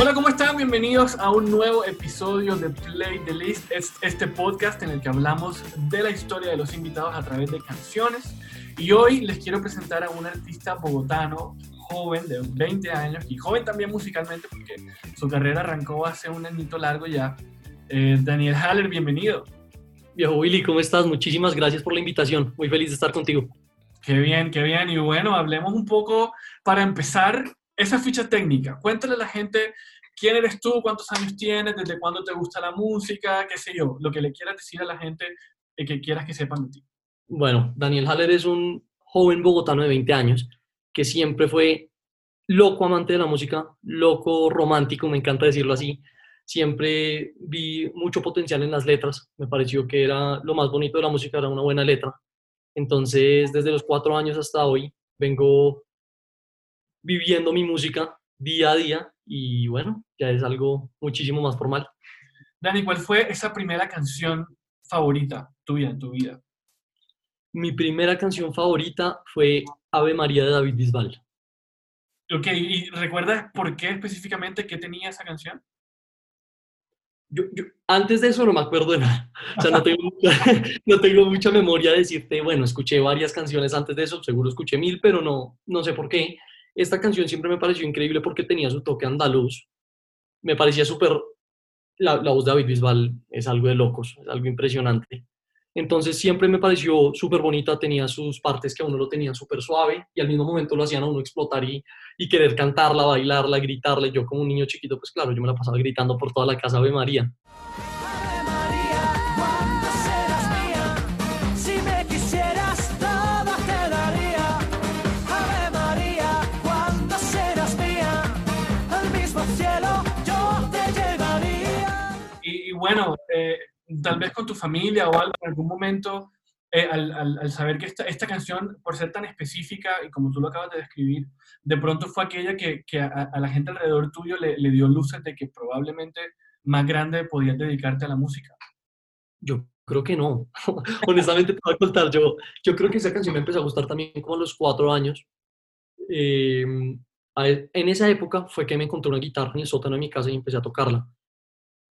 Hola, ¿cómo están? Bienvenidos a un nuevo episodio de Play the List, es este podcast en el que hablamos de la historia de los invitados a través de canciones. Y hoy les quiero presentar a un artista bogotano, joven, de 20 años, y joven también musicalmente, porque su carrera arrancó hace un añito largo ya. Eh, Daniel Haller, bienvenido. Viejo Willy, ¿cómo estás? Muchísimas gracias por la invitación. Muy feliz de estar contigo. Qué bien, qué bien. Y bueno, hablemos un poco para empezar esa ficha técnica. Cuéntale a la gente quién eres tú, cuántos años tienes, desde cuándo te gusta la música, qué sé yo, lo que le quieras decir a la gente y que quieras que sepan de ti. Bueno, Daniel Haller es un joven bogotano de 20 años que siempre fue loco amante de la música, loco romántico, me encanta decirlo así. Siempre vi mucho potencial en las letras, me pareció que era lo más bonito de la música, era una buena letra. Entonces, desde los cuatro años hasta hoy, vengo viviendo mi música día a día y bueno, ya es algo muchísimo más formal. Dani, ¿cuál fue esa primera canción favorita tuya en tu vida? Mi primera canción favorita fue Ave María de David Bisbal. Ok, ¿y recuerdas por qué específicamente qué tenía esa canción? Yo, antes de eso no me acuerdo de nada. O sea, no tengo, no tengo mucha memoria de decirte, bueno, escuché varias canciones antes de eso, seguro escuché mil, pero no, no sé por qué. Esta canción siempre me pareció increíble porque tenía su toque andaluz. Me parecía súper... La, la, voz de David Bisbal es algo de locos, es algo impresionante. Entonces siempre me pareció súper bonita, tenía sus partes que a uno lo tenía súper suave y al mismo momento lo hacían a uno explotar y, y, querer cantarla, bailarla, gritarla. Yo como un niño chiquito, pues claro, yo me la pasaba gritando por toda la casa Ave María. bueno, eh, tal vez con tu familia o algo en algún momento, eh, al, al, al, saber que esta, esta canción, por ser tan específica y como tú lo acabas de describir, de pronto fue aquella que, que a, a, la gente alrededor tuyo le, le, dio luces de que probablemente más grande podías dedicarte a la música. Yo creo que no. Honestamente te voy a contar, yo, yo creo que esa canción me empezó a gustar también como a los cuatro años. Eh, en esa época fue que me encontré una guitarra en el sótano de mi casa y empecé a tocarla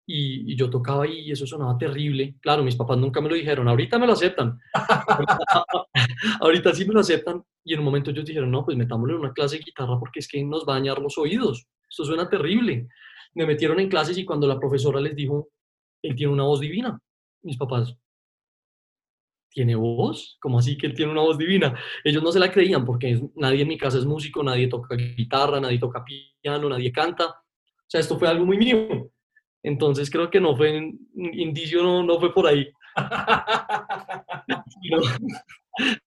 y, y, yo tocaba y eso sonaba terrible. Claro, mis papás nunca me lo dijeron, ahorita me lo aceptan. ahorita sí me lo aceptan. Y en un momento ellos dijeron, no, pues metámosle en una clase de guitarra porque es que nos va a dañar los oídos. Esto suena terrible. Me metieron en clases y cuando la profesora les dijo, él tiene una voz divina. Mis papás, ¿tiene voz? ¿Cómo así que él tiene una voz divina? Ellos no se la creían porque nadie en mi casa es músico, nadie toca guitarra, nadie toca piano, nadie canta. O sea, esto fue algo muy mínimo. Entonces creo que no fue, indicio no, no fue por ahí.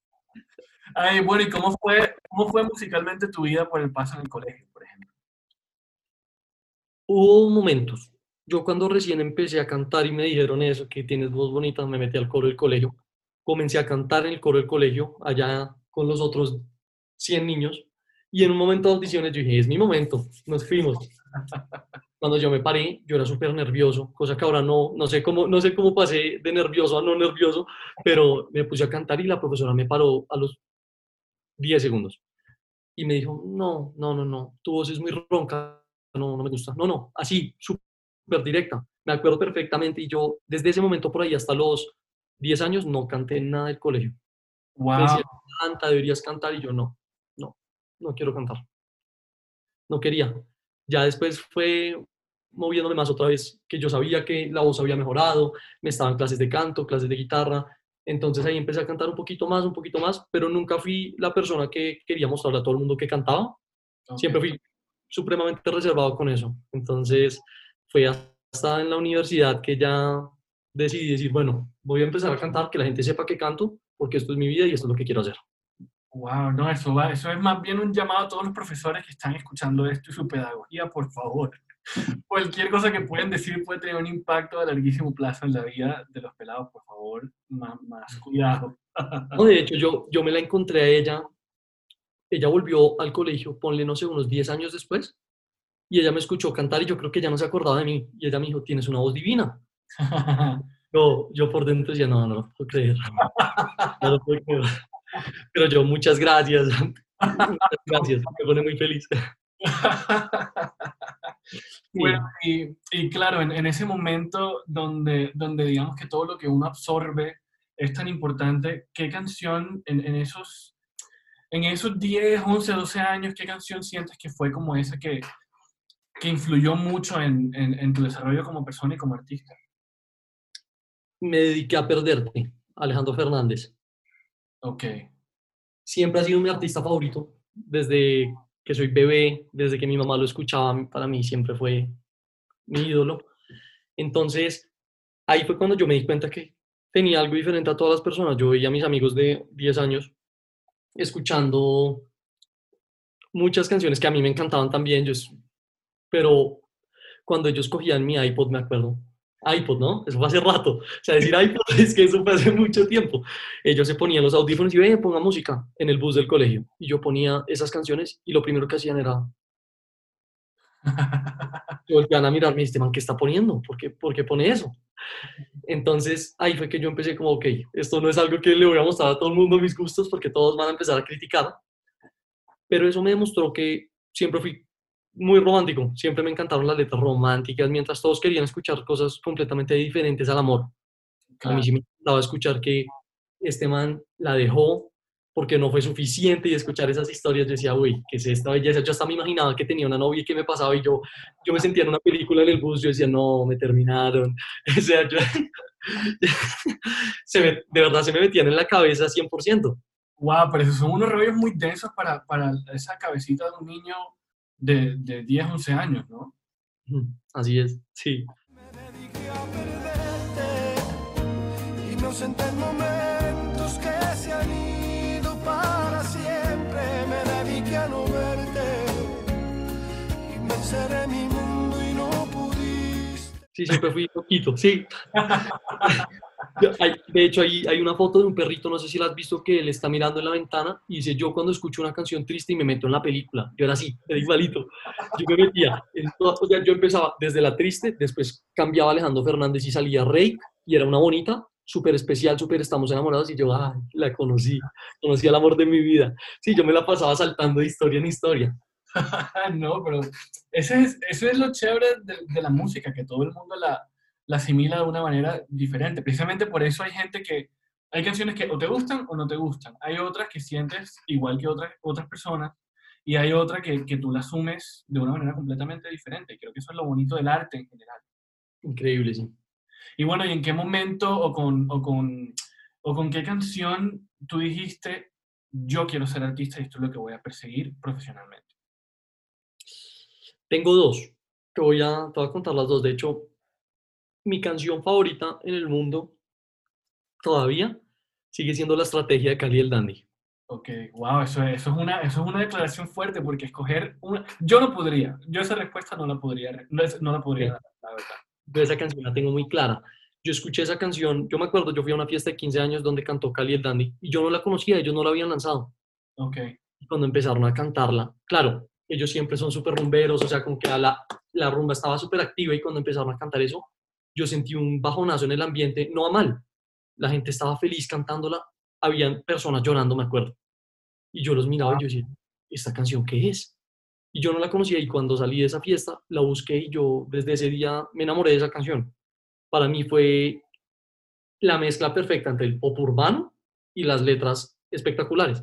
Ay, bueno, ¿y cómo fue, cómo fue musicalmente tu vida por el paso en el colegio, por ejemplo? Hubo momentos. Yo cuando recién empecé a cantar y me dijeron eso, que tienes voz bonita, me metí al coro del colegio. Comencé a cantar en el coro del colegio, allá con los otros 100 niños. Y en un momento de audiciones yo dije, es mi momento, nos fuimos cuando yo me paré, yo era súper nervioso, cosa que ahora no, no, sé cómo, no sé cómo pasé de nervioso a no nervioso, pero me puse a cantar y la profesora me paró a los 10 segundos. Y me dijo, no, no, no, no, tu voz es muy ronca, no, no me gusta. No, no, así, súper directa. Me acuerdo perfectamente y yo desde ese momento por ahí hasta los 10 años no canté nada del colegio. Wow. Me decían, canta, deberías cantar y yo no, no, no quiero cantar. No quería. Ya después fue moviéndome más otra vez, que yo sabía que la voz había mejorado, me estaban clases de canto, clases de guitarra, entonces ahí empecé a cantar un poquito más, un poquito más, pero nunca fui la persona que quería mostrarle a todo el mundo que cantaba, okay. siempre fui supremamente reservado con eso, entonces fue hasta en la universidad que ya decidí decir, bueno, voy a empezar a cantar, que la gente sepa que canto, porque esto es mi vida y esto es lo que quiero hacer. Wow, no, eso, va, eso es más bien un llamado a todos los profesores que están escuchando esto y su pedagogía, por favor cualquier cosa que pueden decir puede tener un impacto a larguísimo plazo en la vida de los pelados, por favor, más, más cuidado. No, de hecho, yo, yo me la encontré a ella, ella volvió al colegio, ponle, no sé, unos 10 años después, y ella me escuchó cantar y yo creo que ya no se acordaba de mí, y ella me dijo, tienes una voz divina. Yo, yo por dentro decía, no, no lo puedo creer. No lo puedo creer. Pero yo, muchas gracias. Muchas gracias, me pone muy feliz. Bueno, y, y claro, en, en, ese momento donde, donde digamos que todo lo que uno absorbe es tan importante, ¿qué canción en, en esos, en esos 10, 11, 12 años, qué canción sientes que fue como esa que, que influyó mucho en, en, en tu desarrollo como persona y como artista? Me dediqué a perderte, Alejandro Fernández. Ok. Siempre ha sido mi artista favorito, desde que soy bebé, desde que mi mamá lo escuchaba, para mí siempre fue mi ídolo. Entonces, ahí fue cuando yo me di cuenta que tenía algo diferente a todas las personas. Yo veía a mis amigos de 10 años escuchando muchas canciones que a mí me encantaban también, yo, pero cuando ellos cogían mi iPod, me acuerdo, iPod, ¿no? Eso fue hace rato. O sea, decir iPod es que eso fue hace mucho tiempo. Ellos se ponían los audífonos y ven, ponga música en el bus del colegio. Y yo ponía esas canciones y lo primero que hacían era... Volvían a mirarme y este man, ¿qué está poniendo? ¿Por qué, ¿Por qué pone eso? Entonces ahí fue que yo empecé como, ok, esto no es algo que le voy a mostrar a todo el mundo mis gustos porque todos van a empezar a criticar. Pero eso me demostró que siempre fui muy romántico, siempre me encantaron las letras románticas, mientras todos querían escuchar cosas completamente diferentes al amor. Claro. A mí sí me encantaba escuchar que este man la dejó porque no fue suficiente y escuchar esas historias yo decía, uy, ¿qué es esta belleza? Yo hasta me imaginaba que tenía una novia y que me pasaba y yo, yo me sentía en una película en el bus, yo decía, no, me terminaron. O sea, yo, se me, de verdad se me metían en la cabeza 100%. Wow, pero esos son unos rollos muy densos para, para esa cabecita de un niño de, de 10, 11 años, ¿no? Así es, sí. Me dediqué a perderte, inocente en momentos que se han ido para siempre. Me dediqué a no verte y me encerré en mi mundo y no pudiste. Sí, siempre fui poquito, sí. De hecho, hay, hay una foto de un perrito, no sé si la has visto, que él está mirando en la ventana y dice, yo cuando escucho una canción triste y me meto en la película, yo era así, era igualito. Yo me metía, en toda, o sea, yo empezaba desde la triste, después cambiaba Alejandro Fernández y salía Rey, y era una bonita, súper especial, súper estamos enamorados, y yo, ah, la conocí, conocí al amor de mi vida. Sí, yo me la pasaba saltando de historia en historia. no, pero ese es, eso es lo chévere de, de la música, que todo el mundo la la asimila de una manera diferente. Precisamente por eso hay gente que, hay canciones que o te gustan o no te gustan. Hay otras que sientes igual que otras, otras personas y hay otra que, que tú la asumes de una manera completamente diferente. Creo que eso es lo bonito del arte en general. Increíble, sí. Y bueno, ¿y en qué momento o con, o con, o con qué canción tú dijiste, yo quiero ser artista y esto es lo que voy a perseguir profesionalmente? Tengo dos. Te voy a, te voy a contar las dos. De hecho, mi canción favorita en el mundo todavía sigue siendo la estrategia de Cali el Dandy. Ok, wow, eso, eso, es una, eso es una declaración fuerte porque escoger una... Yo no podría, yo esa respuesta no la podría, no, no la podría dar, la verdad. Yo esa canción la tengo muy clara. Yo escuché esa canción, yo me acuerdo, yo fui a una fiesta de 15 años donde cantó Cali el Dandy y yo no la conocía, ellos no la habían lanzado. Ok. Y cuando empezaron a cantarla, claro, ellos siempre son súper rumberos, o sea, como que la, la rumba estaba súper activa y cuando empezaron a cantar eso, yo sentí un bajonazo en el ambiente, no a mal. La gente estaba feliz cantándola, habían personas llorando, me acuerdo. Y yo los miraba y yo decía, ¿esta canción qué es? Y yo no la conocía y cuando salí de esa fiesta la busqué y yo desde ese día me enamoré de esa canción. Para mí fue la mezcla perfecta entre el pop urbano y las letras espectaculares.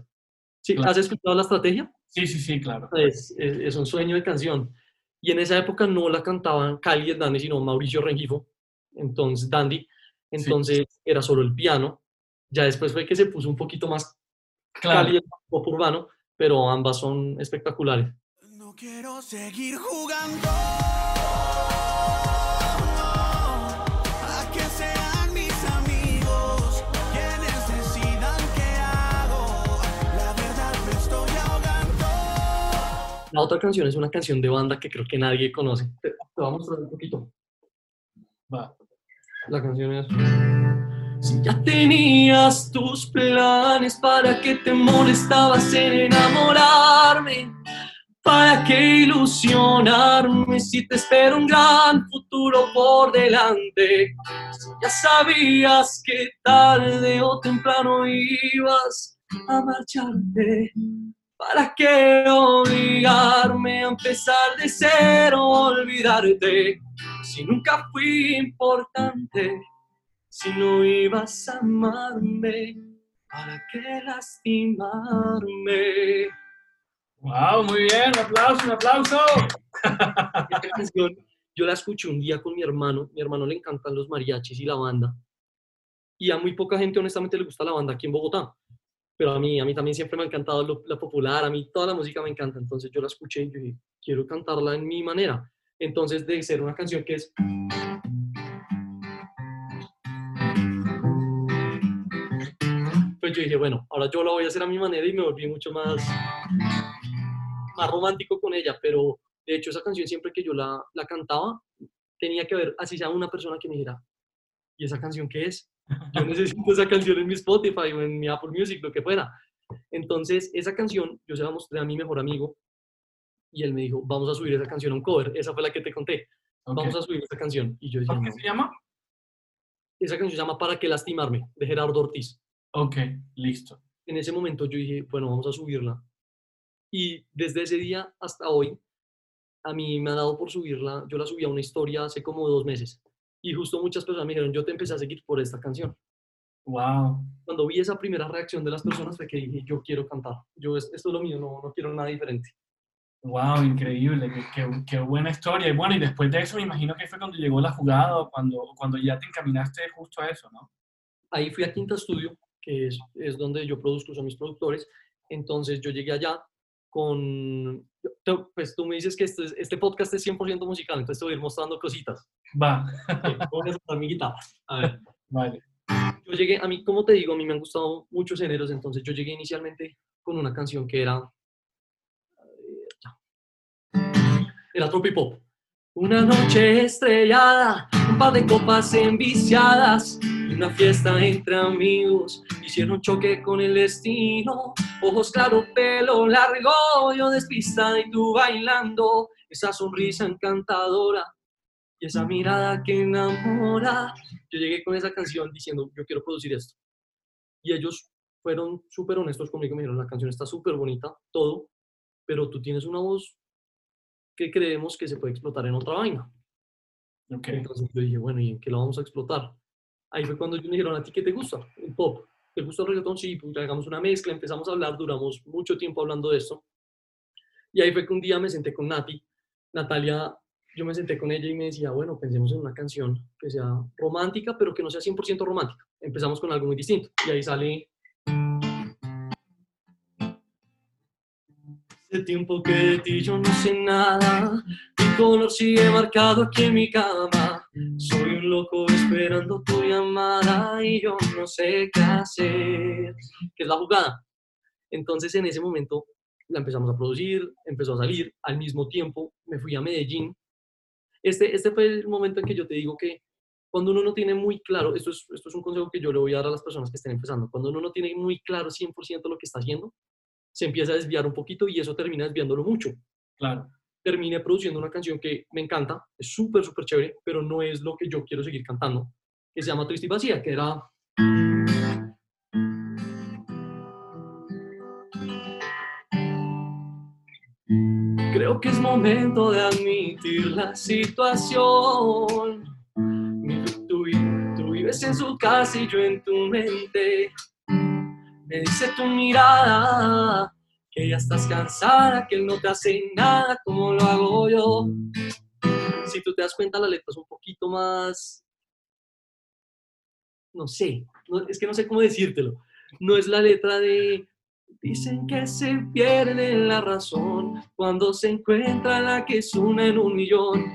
¿Sí? Claro. ¿Has escuchado la estrategia? Sí, sí, sí, claro. Es, es, es un sueño de canción. Y en esa época no la cantaban Cali Dandy, sino Mauricio Rengifo, entonces Dandy. Entonces sí. era solo el piano. Ya después fue que se puso un poquito más Claro. El pop urbano, pero ambas son espectaculares. No quiero seguir jugando. A que sean mis amigos quienes decidan qué hago. La verdad me estoy ahogando. La otra canción es una canción de banda que creo que nadie conoce. Te, te voy a mostrar un poquito. Va. La canción es... Si ya tenías tus planes, ¿para qué te molestabas en enamorarme? ¿Para qué ilusionarme si te espera un gran futuro por delante? Si ya sabías que tarde o temprano ibas a marcharte. ¿Para qué obligarme a empezar de cero, olvidarte? Si nunca fui importante, si no ibas a amarme, ¿para qué lastimarme? Wow, muy bien, un aplauso, un aplauso. Esta canción yo la escuché un día con mi hermano. Mi hermano le encantan los mariachis y la banda. Y a muy poca gente, honestamente, le gusta la banda aquí en Bogotá. Pero a mí, a mí también siempre me ha encantado lo- la popular. A mí toda la música me encanta. Entonces yo la escuché y yo dije, quiero cantarla en mi manera. Entonces, de ser una canción que es. Pues yo dije, bueno, ahora yo la voy a hacer a mi manera y me volví mucho más, más romántico con ella. Pero de hecho, esa canción siempre que yo la, la cantaba, tenía que haber, así sea una persona que me dijera, ¿y esa canción qué es? Yo necesito esa canción en mi Spotify o en mi Apple Music, lo que fuera. Entonces, esa canción yo se la mostré a mi mejor amigo y él me dijo, vamos a subir esa canción a un cover. Esa fue la que te conté. Ok. Vamos a subir esa canción. Y yo decía, ¿Por qué "No". se llama? esa canción se llama Para qué lastimarme, de Gerardo Ortiz. Ok, listo. En ese momento yo dije, bueno, vamos a subirla. Y desde ese día hasta hoy, a mí me ha dado por subirla. Yo la subí a una historia hace como dos meses. Y justo muchas personas me dijeron, yo te empecé a seguir por esta canción. Wow. Cuando vi esa primera reacción de las personas fue que dije, yo quiero cantar. Yo, es- esto es lo mío, no, no quiero nada diferente. Wow, increíble, qué, qué- qué buena historia. Y bueno, y después de eso me imagino que fue cuando llegó la jugada o cuando, cuando ya te encaminaste justo a eso, ¿no? Ahí fui a Quinta Studio, que es, es donde yo produzco, son mis productores. Entonces yo llegué allá con, pues tú me dices que este, es- este podcast es 100% musical, entonces te voy a ir mostrando cositas. Va, Voy a mi guitarra. A ver, vale. yo llegué, a mí, como te digo, a mí me han gustado muchos géneros, entonces yo llegué inicialmente con una canción que era, era tropipop. Una noche estrellada, un par de copas enviciadas, una fiesta entre amigos, hicieron choque con el destino, ojos claro, pelo largo, yo despistada y tú bailando, esa sonrisa encantadora y esa mirada que enamora. Yo llegué con esa canción diciendo, yo quiero producir esto. Y ellos fueron súper honestos conmigo, me dijeron, la canción está súper bonita, todo, pero tú tienes una voz que creemos que se puede explotar en otra vaina. Ok. Entonces yo dije, bueno, ¿y en qué la vamos a explotar? Ahí fue cuando ellos me dijeron, ¿a ti qué te gusta? El pop. ¿Te gusta el reggaetón? Sí, pues hagamos una mezcla, empezamos a hablar, duramos mucho tiempo hablando de esto. Y ahí fue que un día me senté con Nati, Natalia, yo me senté con ella y me decía, bueno, pensemos en una canción que sea romántica, pero que no sea 100% romántica. Empezamos con algo muy distinto. Y ahí sale... Hace tiempo que de ti yo no sé nada, mi color sigue marcado aquí en mi cama. Soy un loco esperando tu llamada y yo no sé qué hacer. Que es la jugada. Entonces en ese momento la empezamos a producir, empezó a salir. Al mismo tiempo me fui a Medellín. Este, este fue el momento en que yo te digo que cuando uno no tiene muy claro, esto es, esto es un consejo que yo le voy a dar a las personas que estén empezando, cuando uno no tiene muy claro 100% lo que está haciendo, se empieza a desviar un poquito y eso termina desviándolo mucho Claro. terminé produciendo una canción que me encanta, es súper, súper chévere, pero no es lo que yo quiero seguir cantando, que se llama Triste y Vacía, que era... Creo que es momento de admitir la situación. Tú, vi- tú vives en su casa y yo en tu mente. Me dice tu mirada que ya estás cansada, que él no te hace nada como lo hago yo. Si tú te das cuenta, la letra es un poquito más, no sé, no- es que no sé cómo decírtelo. No es la letra de, dicen que se pierde la razón cuando se encuentra la que es una en un millón.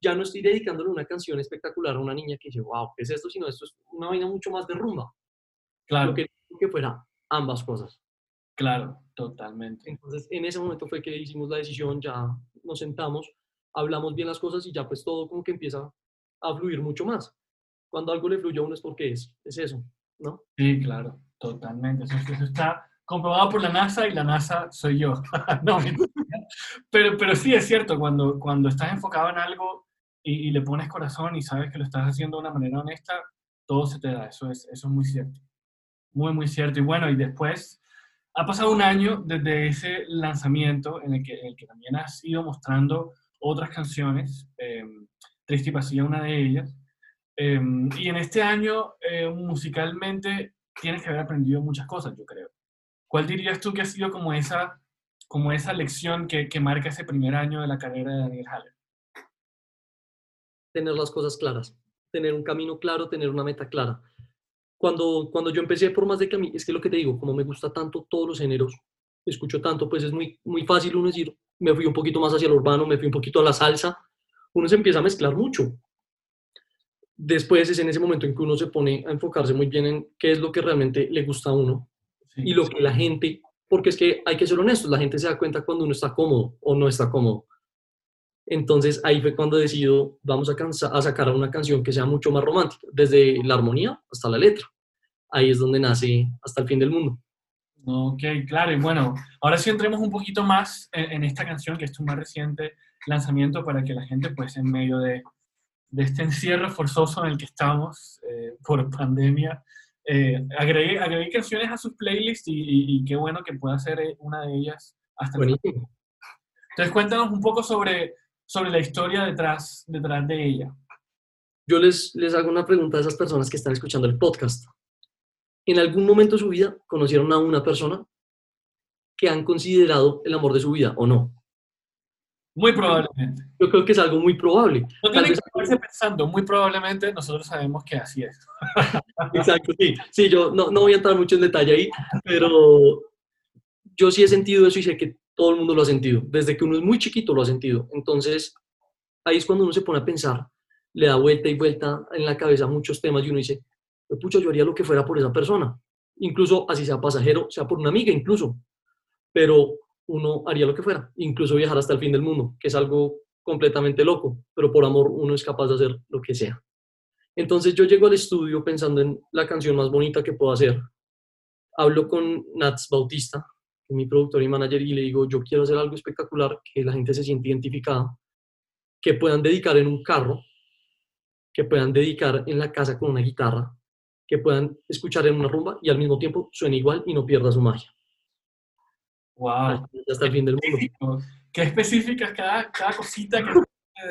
Ya no estoy dedicándole una canción espectacular a una niña que dice, wow, ¿qué es esto? Sino esto es una vaina mucho más de rumba. Claro, Yo quería que fuera ambas cosas. claro, totalmente. Entonces, en ese momento fue que hicimos la decisión, ya nos sentamos, hablamos bien las cosas y ya pues todo como que empieza a fluir mucho más. Cuando algo le fluye a uno es porque es, es eso, ¿no? Sí, claro, totalmente. Eso, eso está comprobado por la NASA y la NASA soy yo. no, pero, pero sí es cierto, cuando, cuando estás enfocado en algo y, y le pones corazón y sabes que lo estás haciendo de una manera honesta, todo se te da. Eso es, eso es muy cierto. Muy, muy cierto. Y bueno, y después ha pasado un año desde ese lanzamiento en el que, en el que también has ido mostrando otras canciones. Eh, Triste y Pasilla, una de ellas. Eh, y en este año, eh, musicalmente, tienes que haber aprendido muchas cosas, yo creo. ¿Cuál dirías tú que ha sido como esa, como esa lección que, que marca ese primer año de la carrera de Daniel Haller? Tener las cosas claras, tener un camino claro, tener una meta clara. Cuando, cuando yo empecé, por más de que a mí, es que lo que te digo, como me gusta tanto todos los géneros, escucho tanto, pues es muy, muy fácil uno decir, me fui un poquito más hacia el urbano, me fui un poquito a la salsa, uno se empieza a mezclar mucho. Después es en ese momento en que uno se pone a enfocarse muy bien en qué es lo que realmente le gusta a uno Sí, y lo que la gente, porque es que hay que ser honestos, la gente se da cuenta cuando uno está cómodo o no está cómodo. Entonces ahí fue cuando decido, vamos a, cansa- a sacar una canción que sea mucho más romántica, desde la armonía hasta la letra. Ahí es donde nace hasta el fin del mundo. Ok, claro. Y bueno, ahora sí entremos un poquito más en, en esta canción, que es tu más reciente lanzamiento, para que la gente, pues, en medio de, de este encierro forzoso en el que estamos eh, por pandemia, eh, agregue, agregue canciones a sus playlists y, y- y qué bueno que pueda ser eh, una de ellas hasta el Buenísimo. Entonces, cuéntanos un poco sobre, sobre la historia detrás, detrás de ella. Yo les, les hago una pregunta a esas personas que están escuchando el podcast. ¿En algún momento de su vida conocieron a una persona que han considerado el amor de su vida o no? Muy probablemente. Yo creo que es algo muy probable. No vez- que pensando, muy probablemente nosotros sabemos que así es. Exacto, sí. Sí, yo no, no voy a entrar mucho en detalle ahí, pero yo sí he sentido eso y sé que todo el mundo lo ha sentido. Desde que uno es muy chiquito lo ha sentido. Entonces, ahí es cuando uno se pone a pensar, le da vuelta y vuelta en la cabeza muchos temas y uno dice, "Pues, pucha, yo haría lo que fuera por esa persona. Incluso así sea pasajero, sea por una amiga incluso. Pero uno haría lo que fuera, incluso viajar hasta el fin del mundo, que es algo completamente loco, pero por amor uno es capaz de hacer lo que sea. Entonces yo llego al estudio pensando en la canción más bonita que puedo hacer. Hablo con Nats Bautista, mi productor y manager, y le digo, yo quiero hacer algo espectacular, que la gente se siente identificada, que puedan dedicar en un carro, que puedan dedicar en la casa con una guitarra, que puedan escuchar en una rumba y al mismo tiempo suene igual y no pierda su magia. Wow. Hasta el fin del mundo. Qué específicas cada, cada cosita que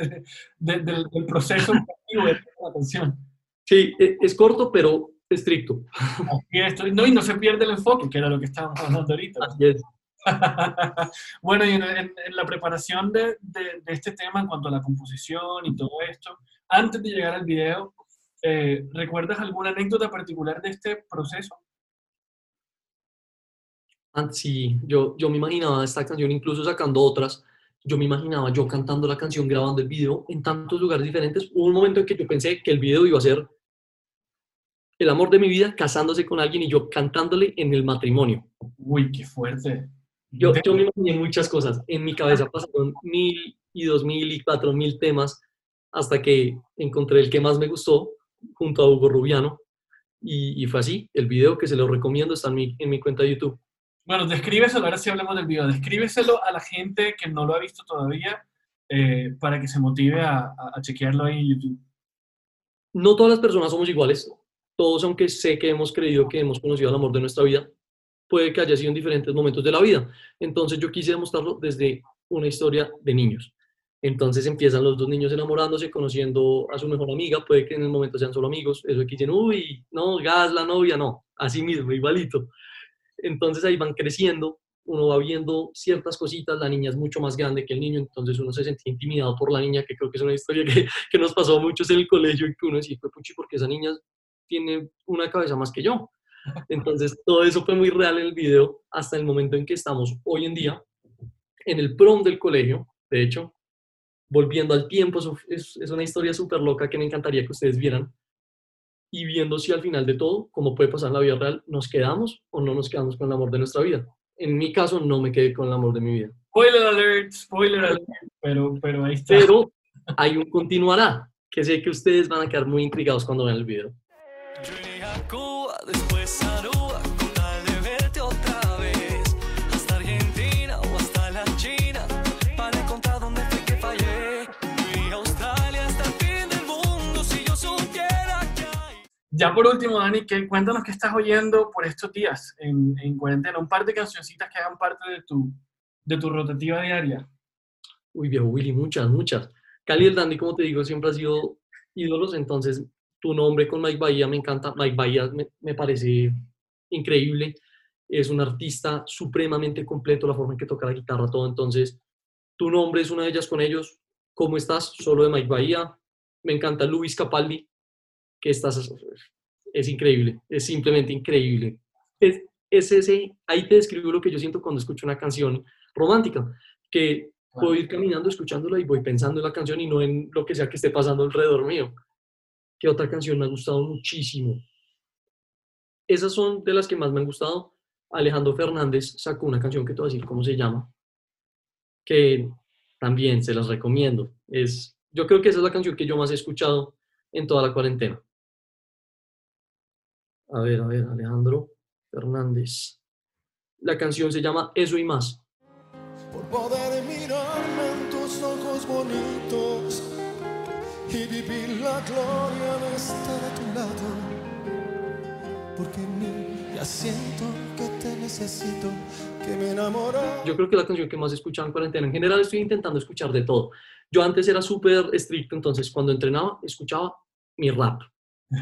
de- de- del, del proceso de la canción. Sí, e- es corto, pero estricto. No, y no se pierde el enfoque, que era lo que estábamos hablando ahorita. Así es. bueno, y en, en- en la preparación de, de- de este tema en cuanto a la composición y todo esto, antes de llegar al video, eh, ¿recuerdas alguna anécdota particular de este proceso? Antes, sí, yo, yo me imaginaba esta canción, incluso sacando otras, yo me imaginaba yo cantando la canción, grabando el video en tantos lugares diferentes. Hubo un momento en que yo pensé que el video iba a ser el amor de mi vida, casándose con alguien y yo cantándole en el matrimonio. Uy, qué fuerte. Yo, yo me imaginé muchas cosas. En mi cabeza pasaron mil y dos mil y cuatro mil temas hasta que encontré el que más me gustó junto a Hugo Rubiano. Y, y fue así. El video que se lo recomiendo está en mi, en mi cuenta de YouTube. Bueno, descríbeselo, ahora sí hablemos del video. Descríbeselo a la gente que no lo ha visto todavía eh, para que se motive a, a- a chequearlo ahí en YouTube. no todas las personas somos iguales. Todos, aunque sé que hemos creído que hemos conocido el amor de nuestra vida, puede que haya sido en diferentes momentos de la vida. Entonces yo quise mostrarlo desde una historia de niños. Entonces empiezan los dos niños enamorándose, conociendo a su mejor amiga, puede que en el momento sean solo amigos, eso que dicen, uy, no, gas, la novia, no, así mismo, igualito. Entonces ahí van creciendo, uno va viendo ciertas cositas, la niña es mucho más grande que el niño, entonces uno se sentía intimidado por la niña, que creo que es una historia que, que nos pasó a muchos en el colegio y que uno decía, pues puchi, porque esa niña tiene una cabeza más que yo. Entonces todo eso fue muy real en el video hasta el momento en que estamos hoy en día en el prom del colegio, de hecho, volviendo al tiempo, eso es, es una historia súper loca que me encantaría que ustedes vieran y viendo si al final de todo, como puede pasar en la vida real, nos quedamos o no nos quedamos con el amor de nuestra vida. En mi caso, no me quedé con el amor de mi vida. Spoiler alert, spoiler alert, pero, pero ahí está. Pero hay un continuará, que sé que ustedes van a quedar muy intrigados cuando vean el video. Ya por último, Dani, cuéntanos qué estás oyendo por estos días en, en cuarentena. Un par de cancioncitas que hagan parte de tu, de tu rotativa diaria. Uy, viejo Willy, muchas, muchas. Cali el Dandy, como te digo, siempre ha sido ídolos, entonces tu nombre con Mike Bahía me encanta. Mike Bahía me, me parece increíble. Es un artista supremamente completo, la forma en que toca la guitarra, todo. Entonces, tu nombre es una de ellas con ellos. ¿Cómo estás? Solo de Mike Bahía. Me encanta Luis Capaldi, que estás, es increíble, es simplemente increíble. Es, es ese, ahí te describo lo que yo siento cuando escucho una canción romántica, que puedo ir caminando escuchándola y voy pensando en la canción y no en lo que sea que esté pasando alrededor mío. ¿Qué otra canción me ha gustado muchísimo? Esas son de las que más me han gustado. Alejandro Fernández sacó una canción que te voy a decir cómo se llama, que también se las recomiendo. Es, yo creo que esa es la canción que yo más he escuchado en toda la cuarentena. A ver, a ver, Alejandro Fernández. La canción se llama Eso y más. por poder mirarme en tus ojos bonitos y vivir la gloria de estar a tu lado. Porque en mí ya siento que te necesito, que me enamoro. Yo creo que la canción que más he escuchado en cuarentena. En general estoy intentando escuchar de todo. Yo antes era súper estricto, entonces cuando entrenaba escuchaba mi rap,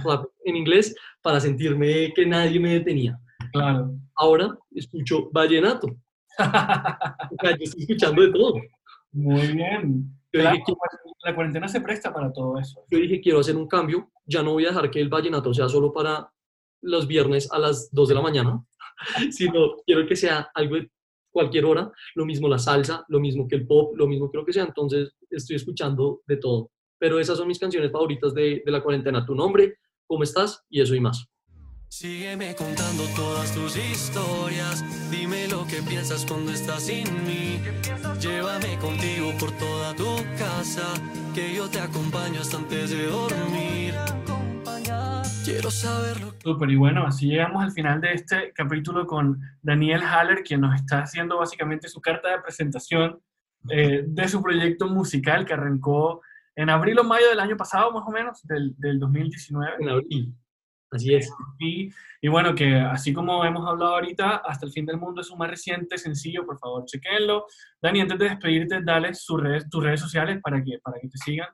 rap en inglés para sentirme que nadie me detenía. Claro. Ahora escucho vallenato. O sea, yo estoy escuchando de todo. Muy bien. Yo Claro, dije, que- la cuarentena se presta para todo eso. yo dije, quiero hacer un cambio, ya no voy a dejar que el vallenato sea solo para los viernes a las 2 de la mañana, sino quiero que sea algo de cualquier hora, lo mismo la salsa, lo mismo que el pop, lo mismo creo que sea, entonces estoy escuchando de todo. Pero esas son mis canciones favoritas de, de la cuarentena, tu nombre, cómo estás y eso y más. Sígueme contando todas tus historias. Dime lo que piensas cuando estás sin mí. Llévame contigo por toda tu casa. Que yo te acompaño hasta antes de dormir. Quiero saberlo. Súper, y bueno, así llegamos al final de este capítulo con Daniel Haller, quien nos está haciendo básicamente su carta de presentación eh, de su proyecto musical que arrancó en abril o mayo del año pasado, más o menos, del, del 2019. En abril. Así es. Y, y bueno, que así como hemos hablado ahorita, Hasta el fin del mundo es un más reciente sencillo, por favor, chequenlo. Dani, antes de despedirte, dale sus redes, tus redes sociales para que, para que te sigan.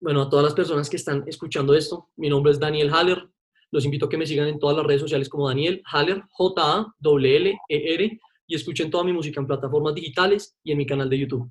Bueno, a todas las personas que están escuchando esto, mi nombre es Daniel Haller. Los invito a que me sigan en todas las redes sociales como Daniel Haller, J-A-L-L-E-R, y escuchen toda mi música en plataformas digitales y en mi canal de YouTube.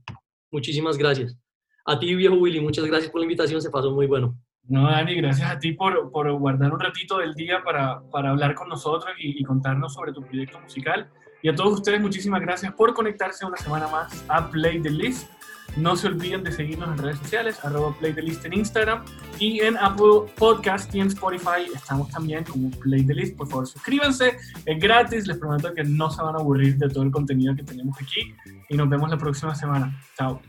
Muchísimas gracias. A ti, viejo Willy, muchas gracias por la invitación, se pasó muy bueno. No, Dani, gracias a ti por, por guardar un ratito del día para, para hablar con nosotros y, y contarnos sobre tu proyecto musical. Y a todos ustedes, muchísimas gracias por conectarse una semana más a Play the List. No se olviden de seguirnos en redes sociales, arroba Play the List en Instagram y en Apple Podcast y en Spotify estamos también como Play the List. Por favor, suscríbanse, es gratis, les prometo que no se van a aburrir de todo el contenido que tenemos aquí y nos vemos la próxima semana. Chao.